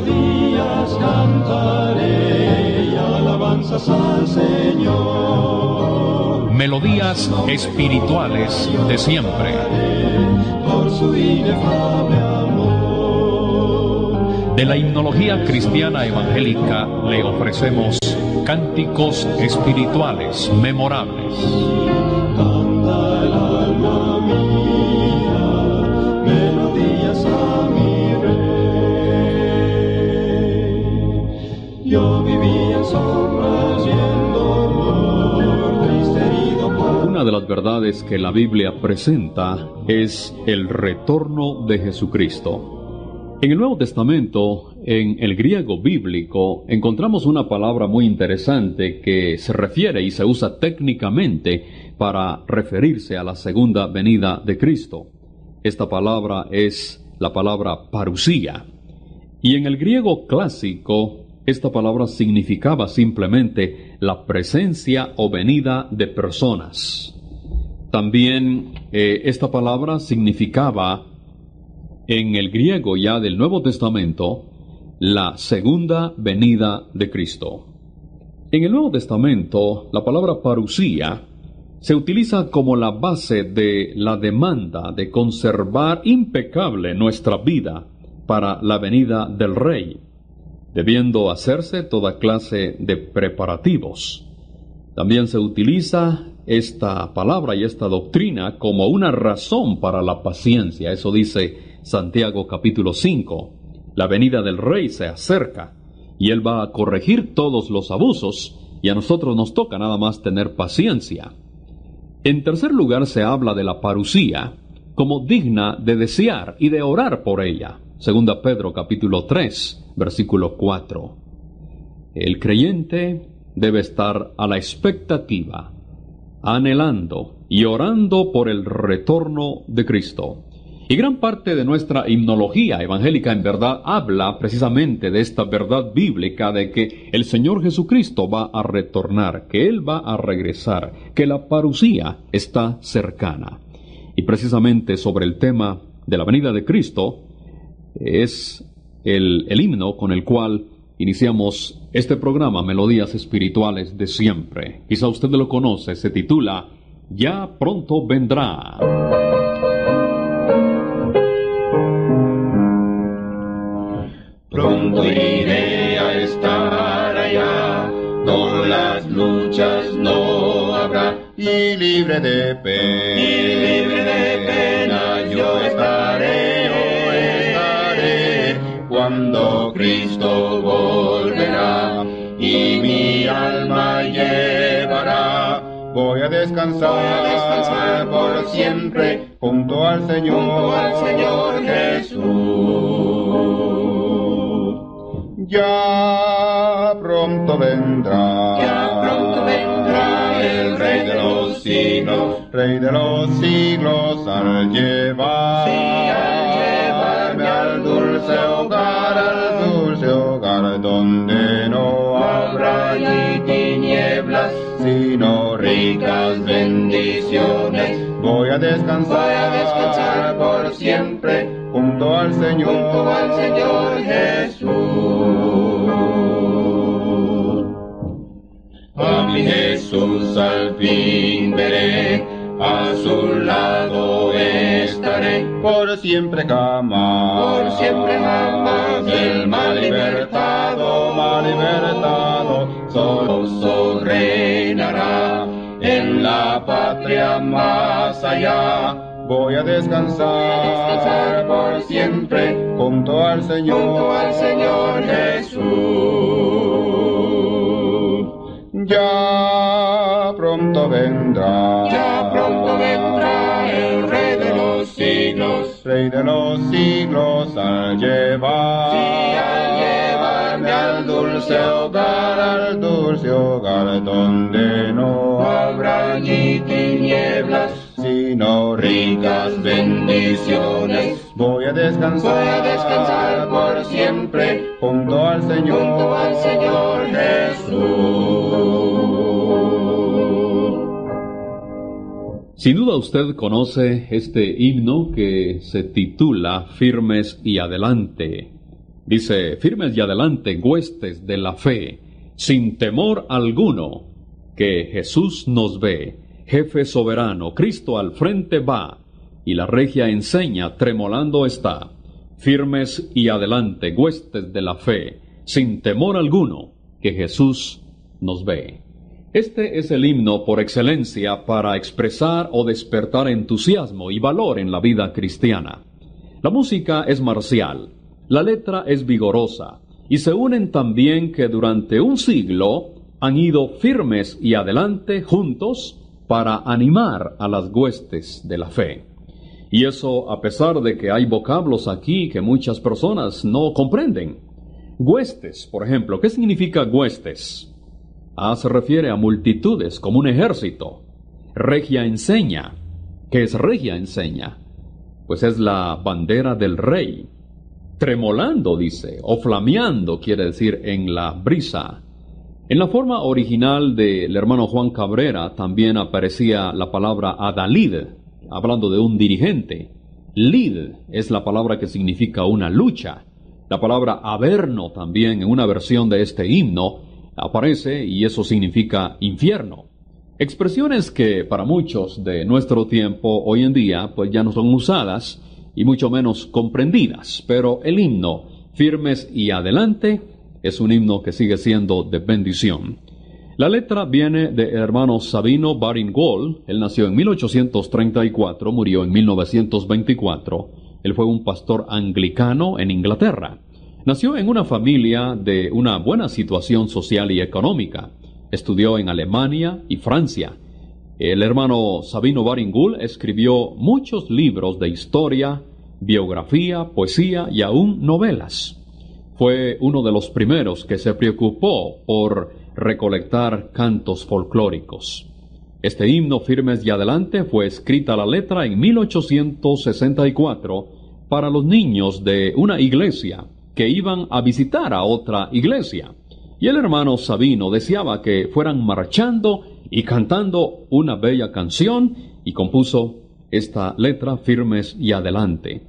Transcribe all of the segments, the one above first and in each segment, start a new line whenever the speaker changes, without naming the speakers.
melodías cantaré y alabanzas al Señor.
Melodías espirituales de siempre.
Por su inefable amor.
De la himnología cristiana evangélica le ofrecemos cánticos espirituales memorables.
De las verdades que la Biblia presenta es el retorno de Jesucristo. En el Nuevo Testamento, en el griego bíblico, encontramos una palabra muy interesante que se refiere y se usa técnicamente para referirse a la segunda venida de Cristo. Esta palabra es la palabra parusía. Y en el griego clásico, esta palabra significaba simplemente la presencia o venida de personas. También eh, esta palabra significaba en el griego ya del Nuevo Testamento la segunda venida de Cristo. En el Nuevo Testamento, la palabra parusía se utiliza como la base de la demanda de conservar impecable nuestra vida para la venida del Rey, debiendo hacerse toda clase de preparativos. También se utiliza esta palabra y esta doctrina como una razón para la paciencia. Eso dice Santiago capítulo 5. La venida del rey se acerca y él va a corregir todos los abusos y a nosotros nos toca nada más tener paciencia. En tercer lugar se habla de la parusía como digna de desear y de orar por ella. Segunda Pedro capítulo 3, versículo 4. El creyente debe estar a la expectativa, anhelando y orando por el retorno de Cristo. Y gran parte de nuestra himnología evangélica en verdad habla precisamente de esta verdad bíblica de que el Señor Jesucristo va a retornar, que Él va a regresar, que la parusía está cercana. Y precisamente sobre el tema de la venida de Cristo es el, el himno con el cual iniciamos este programa Melodías Espirituales de Siempre. Quizá usted lo conoce, se titula Ya pronto vendrá.
Pronto iré a estar allá, con las luchas no habrá,
y libre de pena.
y libre de cuando Cristo volverá y mi alma llevará.
Voy a descansar,
Voy a descansar por siempre
junto al Señor,
junto al Señor Jesús.
Ya pronto vendrá,
Ya pronto vendrá el Rey de los siglos.
Rey de los siglos al llevar,
Sí, al llevarme al dulce hogar,
sino
ricas bendiciones.
Voy a descansar,
Voy a descansar por siempre
junto al Señor,
junto al Señor Jesús. A mi Jesús al fin veré, a su lado estaré.
por siempre jamás,
Por siempre jamás del mal libertado,
mal libertado, solo
en la patria más allá.
voy a descansar,
Descansar por siempre.
Junto al Señor,
junto al Señor Jesús.
ya pronto vendrá,
Ya pronto vendrá siglos.
Rey de los siglos al llevar,
Sí, al llevarme al dulce hogar,
al dulce hogar donde no
habrá allí tinieblas,
sino
ricas bendiciones.
Voy a descansar,
Voy a descansar por siempre
junto al Señor,
junto al Señor Jesús.
Sin duda usted conoce este himno que se titula Firmes y Adelante. Dice, firmes y adelante, huestes de la fe, sin temor alguno, que Jesús nos ve, jefe soberano, Cristo al frente va, y la regia enseña, tremolando está. Firmes y adelante, huestes de la fe, sin temor alguno, que Jesús nos ve. Este es el himno por excelencia para expresar o despertar entusiasmo y valor en la vida cristiana. La música es marcial, la letra es vigorosa, y se unen también que durante un siglo han ido firmes y adelante juntos para animar a las huestes de la fe. Y eso a pesar de que hay vocablos aquí que muchas personas no comprenden. Huestes, por ejemplo, ¿qué significa huestes? Ah, se refiere a multitudes, como un ejército. Regia enseña. ¿Qué es regia enseña? Pues es la bandera del rey tremolando, dice, o flameando, quiere decir, en la brisa. En la forma original del hermano Juan Cabrera también aparecía la palabra adalid, hablando de un dirigente. Lid es la palabra que significa una lucha. La palabra averno también en una versión de este himno aparece y eso significa infierno. Expresiones que para muchos de nuestro tiempo hoy en día pues ya no son usadas y mucho menos comprendidas, pero el himno, firmes y adelante, es un himno que sigue siendo de bendición. La letra viene del hermano Sabino Baringol, él nació en 1834, murió en 1924, él fue un pastor anglicano en Inglaterra. Nació en una familia de una buena situación social y económica. Estudió en Alemania y Francia. El hermano Sabino Baringul escribió muchos libros de historia, biografía, poesía y aún novelas. Fue uno de los primeros que se preocupó por recolectar cantos folclóricos. Este himno Firmes y Adelante fue escrita la letra en 1864 para los niños de una iglesia que iban a visitar a otra iglesia. Y el hermano Sabino deseaba que fueran marchando y cantando una bella canción y compuso esta letra Firmes y Adelante.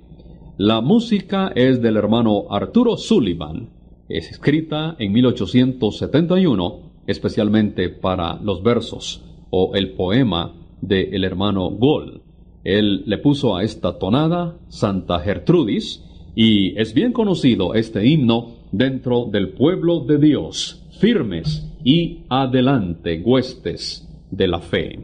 La música es del hermano Arturo Sullivan. Es escrita en 1871 especialmente para los versos o el poema del el hermano Gol. Él le puso a esta tonada Santa Gertrudis y es bien conocido este himno dentro del pueblo de Dios, firmes y adelante huestes de la fe.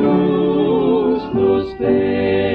Jesús nos.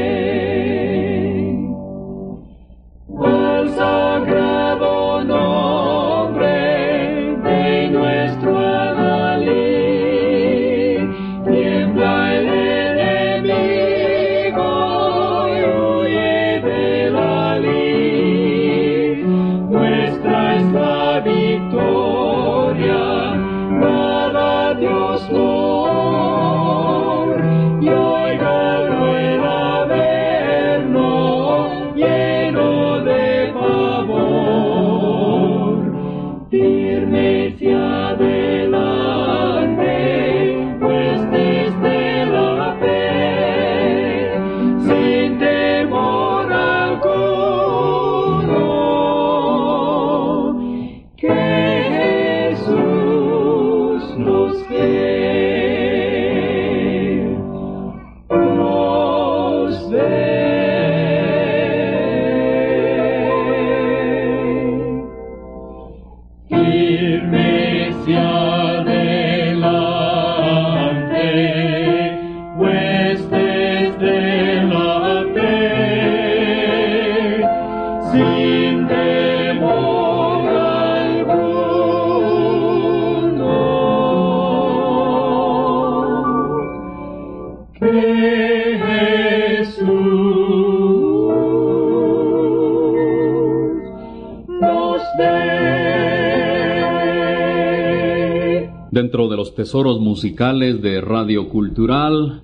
Dentro de los tesoros musicales de Radio Cultural,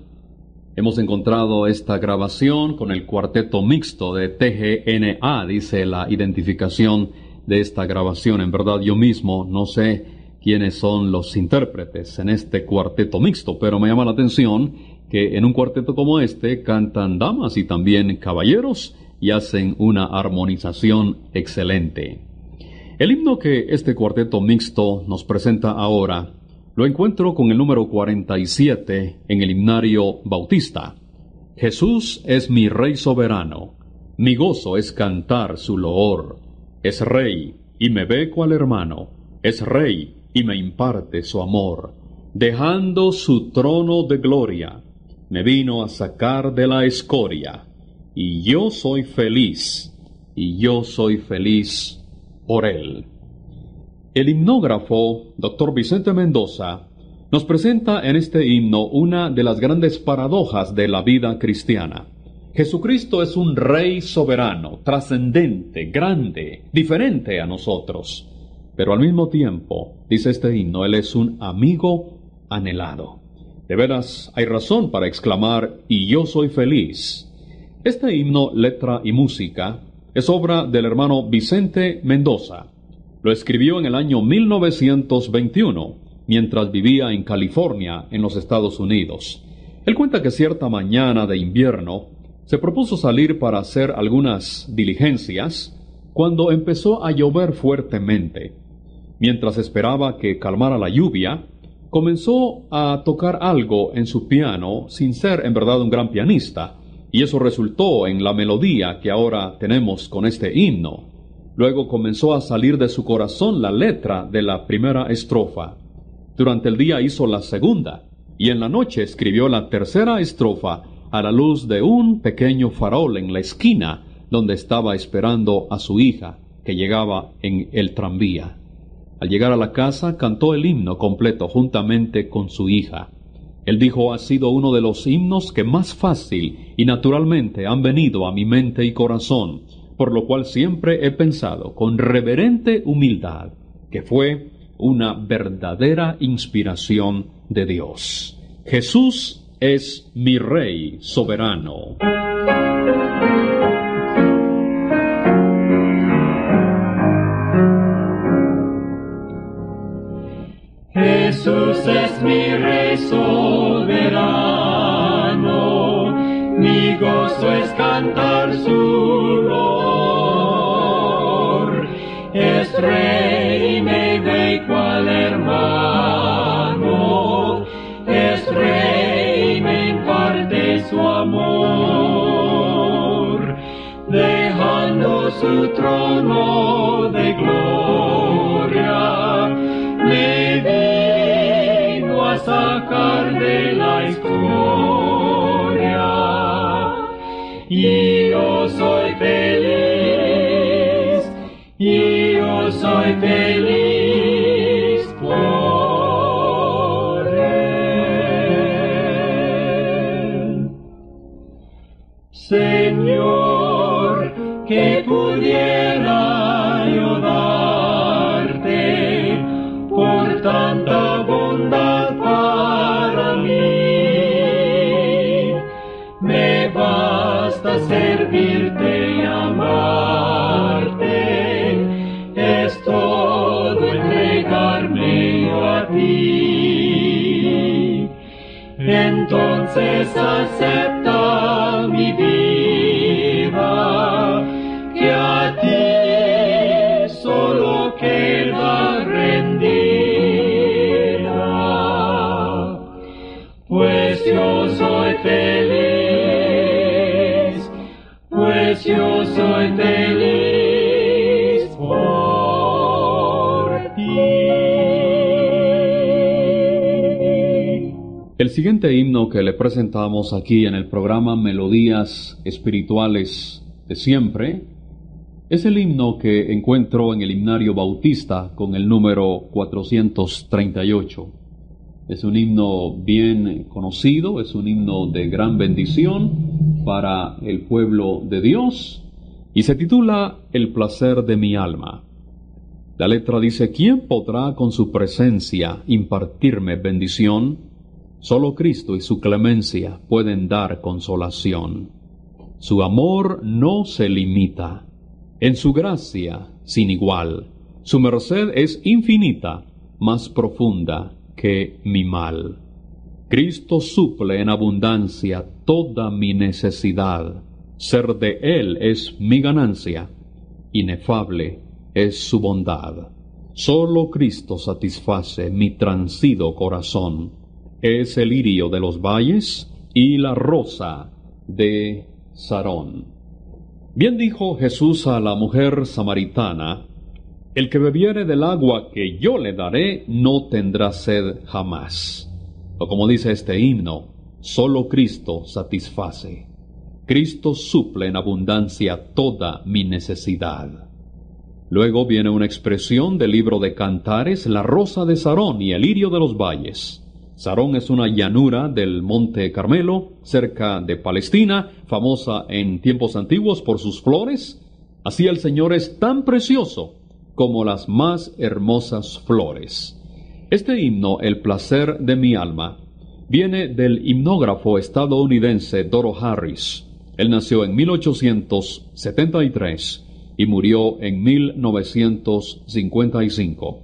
hemos encontrado esta grabación con el cuarteto mixto de TGNA, dice la identificación de esta grabación. En verdad yo mismo no sé quiénes son los intérpretes en este cuarteto mixto, pero me llama la atención que en un cuarteto como este cantan damas y también caballeros y hacen una armonización excelente. El himno que este cuarteto mixto nos presenta ahora lo encuentro con el número 47 en el himnario bautista. Jesús es mi Rey soberano, mi gozo es cantar su loor. Es Rey y me ve cual hermano, es Rey y me imparte su amor. Dejando su trono de gloria, me vino a sacar de la escoria, y yo soy feliz, y yo soy feliz por él. El himnógrafo, doctor Vicente Mendoza, nos presenta en este himno una de las grandes paradojas de la vida cristiana. Jesucristo es un rey soberano, trascendente, grande, diferente a nosotros. Pero al mismo tiempo, dice este himno, Él es un amigo anhelado. De veras, hay razón para exclamar, y yo soy feliz. Este himno, letra y música, es obra del hermano Vicente Mendoza. Lo escribió en el año 1921, mientras vivía en California, en los Estados Unidos. Él cuenta que cierta mañana de invierno se propuso salir para hacer algunas diligencias cuando empezó a llover fuertemente. Mientras esperaba que calmara la lluvia, comenzó a tocar algo en su piano sin ser en verdad un gran pianista, y eso resultó en la melodía que ahora tenemos con este himno. Luego comenzó a salir de su corazón la letra de la primera estrofa. Durante el día hizo la segunda, y en la noche escribió la tercera estrofa a la luz de un pequeño farol en la esquina donde estaba esperando a su hija, que llegaba en el tranvía. Al llegar a la casa cantó el himno completo juntamente con su hija. Él dijo ha sido uno de los himnos que más fácil y naturalmente han venido a mi mente y corazón, por lo cual siempre he pensado con reverente humildad que fue una verdadera inspiración de Dios. Jesús es mi Rey soberano.
Jesús es mi Rey soberano, mi gozo es cantar su lor. Es Rey, me ve cual hermano, es Rey, me imparte su amor, dejando su trono de gloria me vino a sacar de la historia. Y yo soy feliz, yo Entonces acepta mi vida, que a ti solo queda rendida. Pues yo soy feliz, pues yo soy feliz
siguiente himno que le presentamos aquí en el programa Melodías Espirituales de Siempre es el himno que encuentro en el himnario bautista con el número 438. Es un himno bien conocido, es un himno de gran bendición para el pueblo de Dios y se titula El placer de mi alma. La letra dice, ¿quién podrá con su presencia impartirme bendición? Solo Cristo y su clemencia pueden dar consolación. Su amor no se limita. En su gracia, sin igual, su merced es infinita, más profunda que mi mal. Cristo suple en abundancia toda mi necesidad. Ser de Él es mi ganancia. Inefable es su bondad. Solo Cristo satisface mi transido corazón. Es el lirio de los valles y la rosa de Sarón. Bien dijo Jesús a la mujer samaritana, El que bebiere del agua que yo le daré no tendrá sed jamás. O como dice este himno, solo Cristo satisface. Cristo suple en abundancia toda mi necesidad. Luego viene una expresión del libro de Cantares, la rosa de Sarón y el lirio de los valles. Sarón es una llanura del Monte Carmelo, cerca de Palestina, famosa en tiempos antiguos por sus flores. Así el Señor es tan precioso como las más hermosas flores. Este himno, El placer de mi alma, viene del himnógrafo estadounidense Doro Harris. Él nació en 1873 y murió en 1955.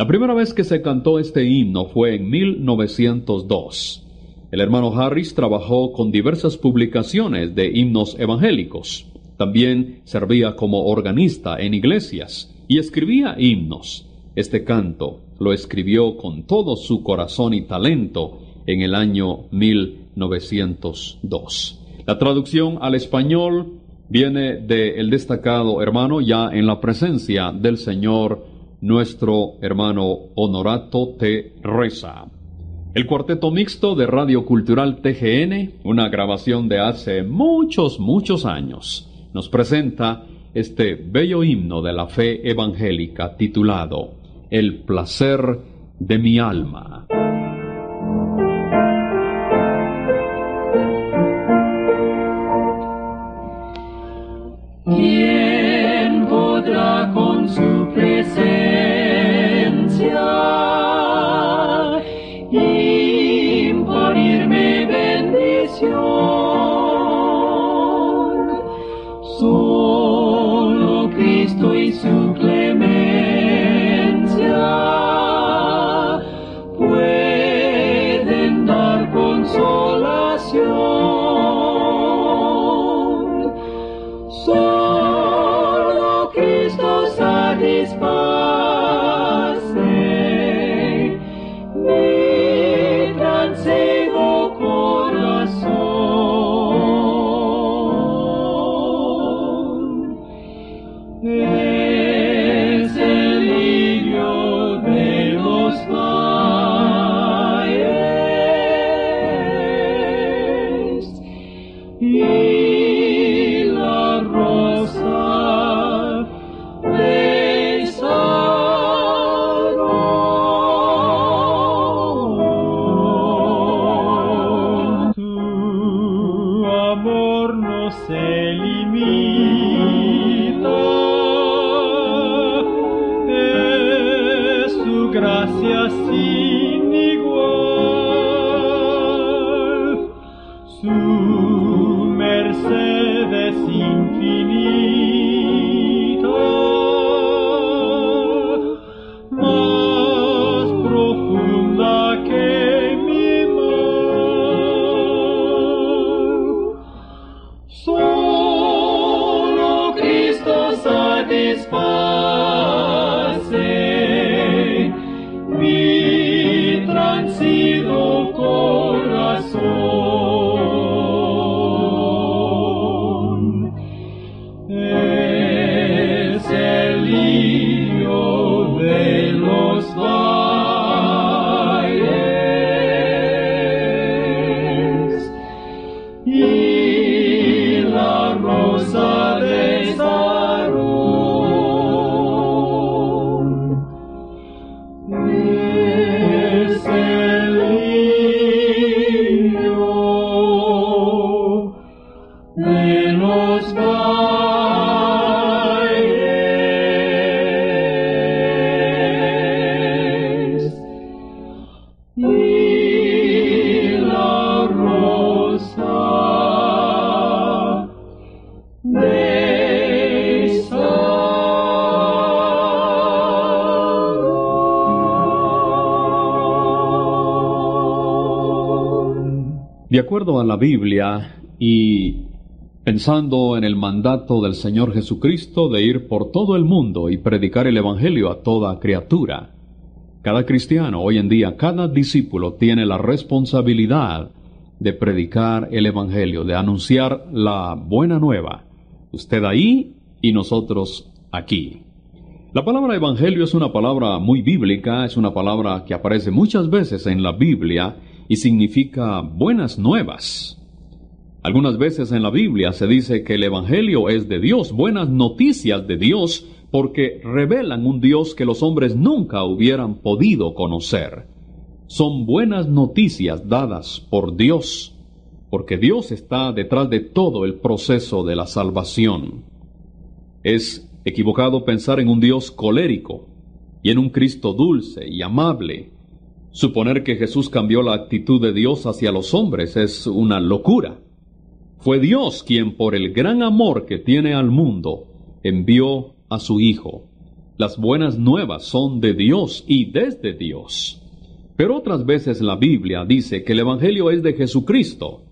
La primera vez que se cantó este himno fue en 1902. El hermano Harris trabajó con diversas publicaciones de himnos evangélicos. También servía como organista en iglesias y escribía himnos. Este canto lo escribió con todo su corazón y talento en el año 1902. La traducción al español viene del destacado hermano ya en la presencia del Señor nuestro hermano Honorato T. Reza. El cuarteto mixto de Radio Cultural TGN, una grabación de hace muchos, muchos años, nos presenta este bello himno de la fe evangélica titulado El placer de mi alma.
¿Quién satisface mi transido
acuerdo a la Biblia y pensando en el mandato del Señor Jesucristo de ir por todo el mundo y predicar el Evangelio a toda criatura, cada cristiano hoy en día, cada discípulo tiene la responsabilidad de predicar el Evangelio, de anunciar la buena nueva. Usted ahí y nosotros aquí. La palabra Evangelio es una palabra muy bíblica, es una palabra que aparece muchas veces en la Biblia y significa buenas nuevas. Algunas veces en la Biblia se dice que el Evangelio es de Dios, buenas noticias de Dios, porque revelan un Dios que los hombres nunca hubieran podido conocer. Son buenas noticias dadas por Dios, porque Dios está detrás de todo el proceso de la salvación. Es equivocado pensar en un Dios colérico y en un Cristo dulce y amable. Suponer que Jesús cambió la actitud de Dios hacia los hombres es una locura. Fue Dios quien por el gran amor que tiene al mundo envió a su Hijo. Las buenas nuevas son de Dios y desde Dios. Pero otras veces la Biblia dice que el Evangelio es de Jesucristo.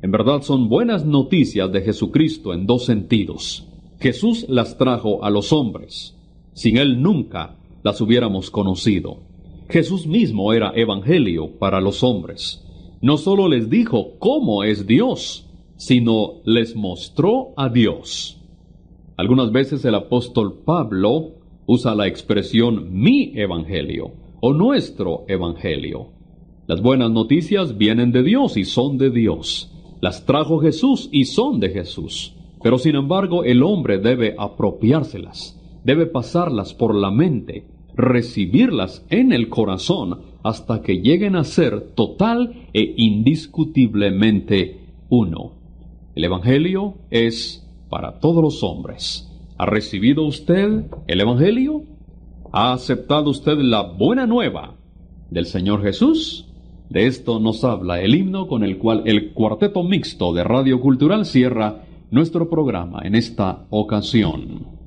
En verdad son buenas noticias de Jesucristo en dos sentidos. Jesús las trajo a los hombres. Sin Él nunca las hubiéramos conocido. Jesús mismo era Evangelio para los hombres. No solo les dijo cómo es Dios, sino les mostró a Dios. Algunas veces el apóstol Pablo usa la expresión mi evangelio o nuestro evangelio. Las buenas noticias vienen de Dios y son de Dios. Las trajo Jesús y son de Jesús. Pero sin embargo el hombre debe apropiárselas, debe pasarlas por la mente, recibirlas en el corazón hasta que lleguen a ser total e indiscutiblemente uno. El Evangelio es para todos los hombres. ¿Ha recibido usted el Evangelio? ¿Ha aceptado usted la buena nueva del Señor Jesús? De esto nos habla el himno con el cual el cuarteto mixto de Radio Cultural cierra nuestro programa en esta ocasión.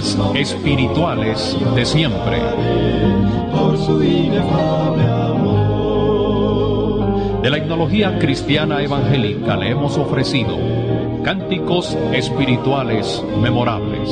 Espirituales de siempre.
Por su inefable amor. De la etnología cristiana evangélica le hemos ofrecido cánticos espirituales memorables.